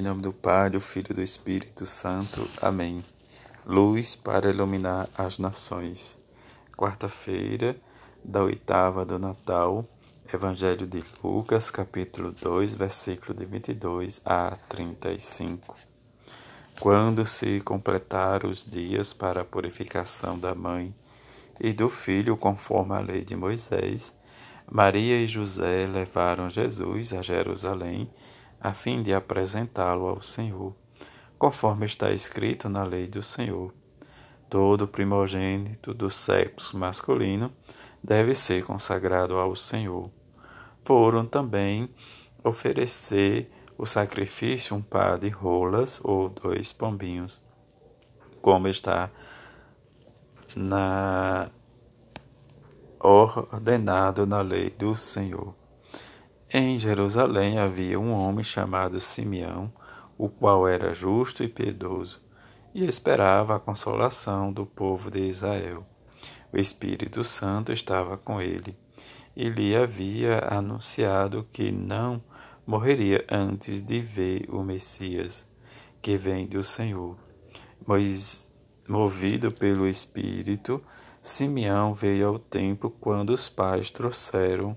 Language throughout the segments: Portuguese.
Em nome do Pai, do Filho e do Espírito Santo. Amém. Luz para iluminar as nações. Quarta-feira da oitava do Natal. Evangelho de Lucas, capítulo 2, versículo de 22 a 35. Quando se completaram os dias para a purificação da mãe e do filho, conforme a lei de Moisés, Maria e José levaram Jesus a Jerusalém a fim de apresentá-lo ao Senhor, conforme está escrito na lei do Senhor. Todo primogênito do sexo masculino deve ser consagrado ao Senhor. Foram também oferecer o sacrifício um par de rolas ou dois pombinhos, como está na ordenado na lei do Senhor. Em Jerusalém havia um homem chamado Simeão, o qual era justo e piedoso, e esperava a consolação do povo de Israel. O Espírito Santo estava com ele, e lhe havia anunciado que não morreria antes de ver o Messias, que vem do Senhor. Mas, movido pelo Espírito, Simeão veio ao templo quando os pais trouxeram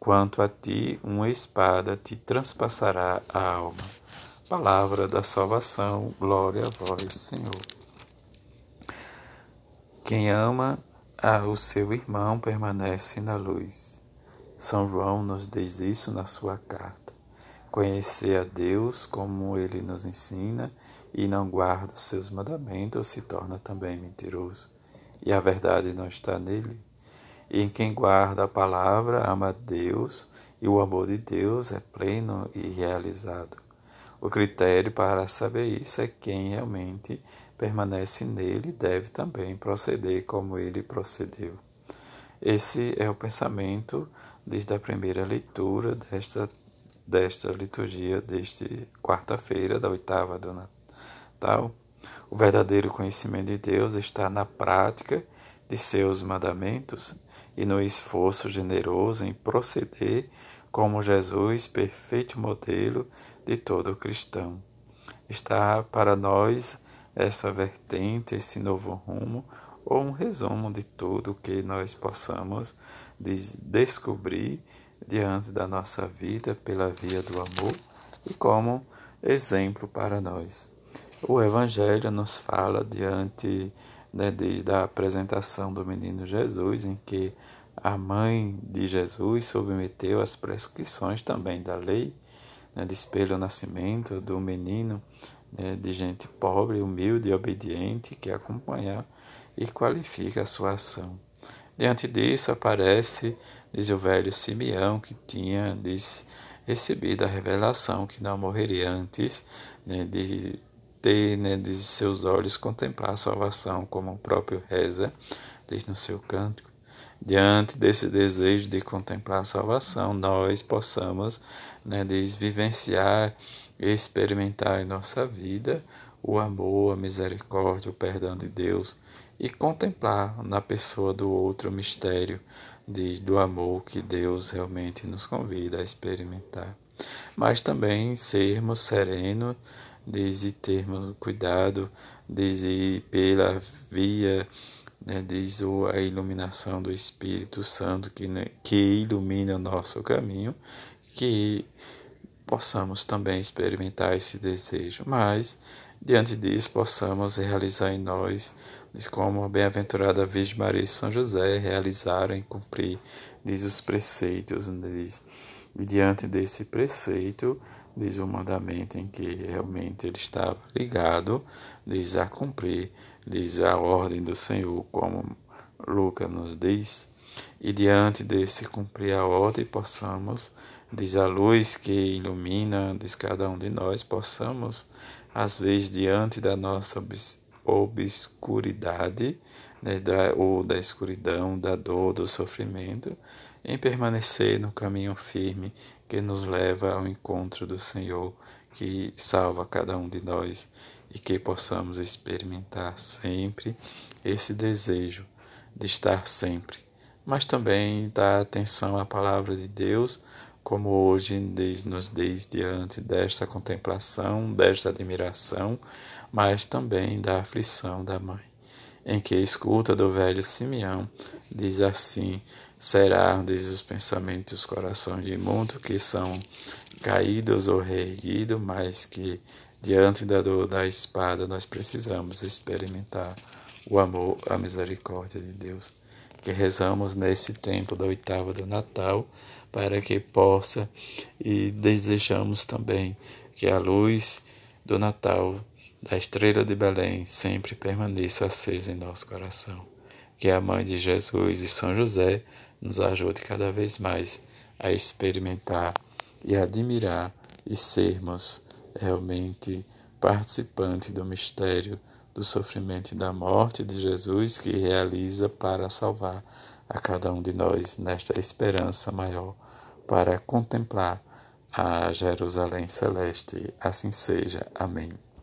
Quanto a ti, uma espada te transpassará a alma. Palavra da salvação, glória a vós, Senhor. Quem ama o seu irmão permanece na luz. São João nos diz isso na sua carta. Conhecer a Deus como ele nos ensina e não guarda os seus mandamentos se torna também mentiroso. E a verdade não está nele em quem guarda a palavra ama Deus, e o amor de Deus é pleno e realizado. O critério para saber isso é quem realmente permanece nele deve também proceder como ele procedeu. Esse é o pensamento desde a primeira leitura desta, desta liturgia, deste quarta-feira, da oitava do Natal. O verdadeiro conhecimento de Deus está na prática de seus mandamentos e no esforço generoso em proceder como Jesus, perfeito modelo de todo cristão. Está para nós essa vertente, esse novo rumo, ou um resumo de tudo que nós possamos descobrir diante da nossa vida pela via do amor e como exemplo para nós. O Evangelho nos fala diante né, desde a apresentação do menino Jesus, em que a mãe de Jesus submeteu as prescrições também da lei, né, espelho nascimento do menino, né, de gente pobre, humilde e obediente, que acompanha e qualifica a sua ação. Diante disso aparece, diz o velho Simeão, que tinha diz, recebido a revelação que não morreria antes né, de ter né, de seus olhos contemplar a salvação, como o próprio reza, diz no seu cântico. Diante desse desejo de contemplar a salvação, nós possamos né, vivenciar e experimentar em nossa vida o amor, a misericórdia, o perdão de Deus e contemplar na pessoa do outro o mistério de, do amor que Deus realmente nos convida a experimentar. Mas também sermos serenos desde termos cuidado, desde pela via, né, diz a iluminação do Espírito Santo que, né, que ilumina o nosso caminho, que possamos também experimentar esse desejo, mas diante disso possamos realizar em nós, diz como a bem-aventurada Virgem Maria e São José realizaram e cumprir, diz os preceitos, diz, e diante desse preceito, diz o mandamento em que realmente ele estava ligado, diz a cumprir, diz a ordem do Senhor, como Lucas nos diz, e diante desse cumprir a ordem possamos, diz a luz que ilumina, diz cada um de nós, possamos, às vezes, diante da nossa obscuridade, né, da, ou da escuridão, da dor, do sofrimento, em permanecer no caminho firme que nos leva ao encontro do Senhor, que salva cada um de nós e que possamos experimentar sempre esse desejo de estar sempre, mas também dar atenção à palavra de Deus, como hoje nos diz diante desta contemplação, desta admiração, mas também da aflição da mãe, em que escuta do velho Simeão, diz assim: será, diz os pensamentos os corações de mundo que são caídos ou reerguidos, mas que diante da dor da espada nós precisamos experimentar o amor, a misericórdia de Deus. Que rezamos nesse tempo da oitava do Natal, para que possa e desejamos também que a luz do Natal, da estrela de Belém, sempre permaneça acesa em nosso coração. Que a Mãe de Jesus e São José nos ajude cada vez mais a experimentar e admirar e sermos realmente participantes do mistério do sofrimento e da morte de Jesus que realiza para salvar a cada um de nós nesta esperança maior para contemplar a Jerusalém celeste. Assim seja. Amém.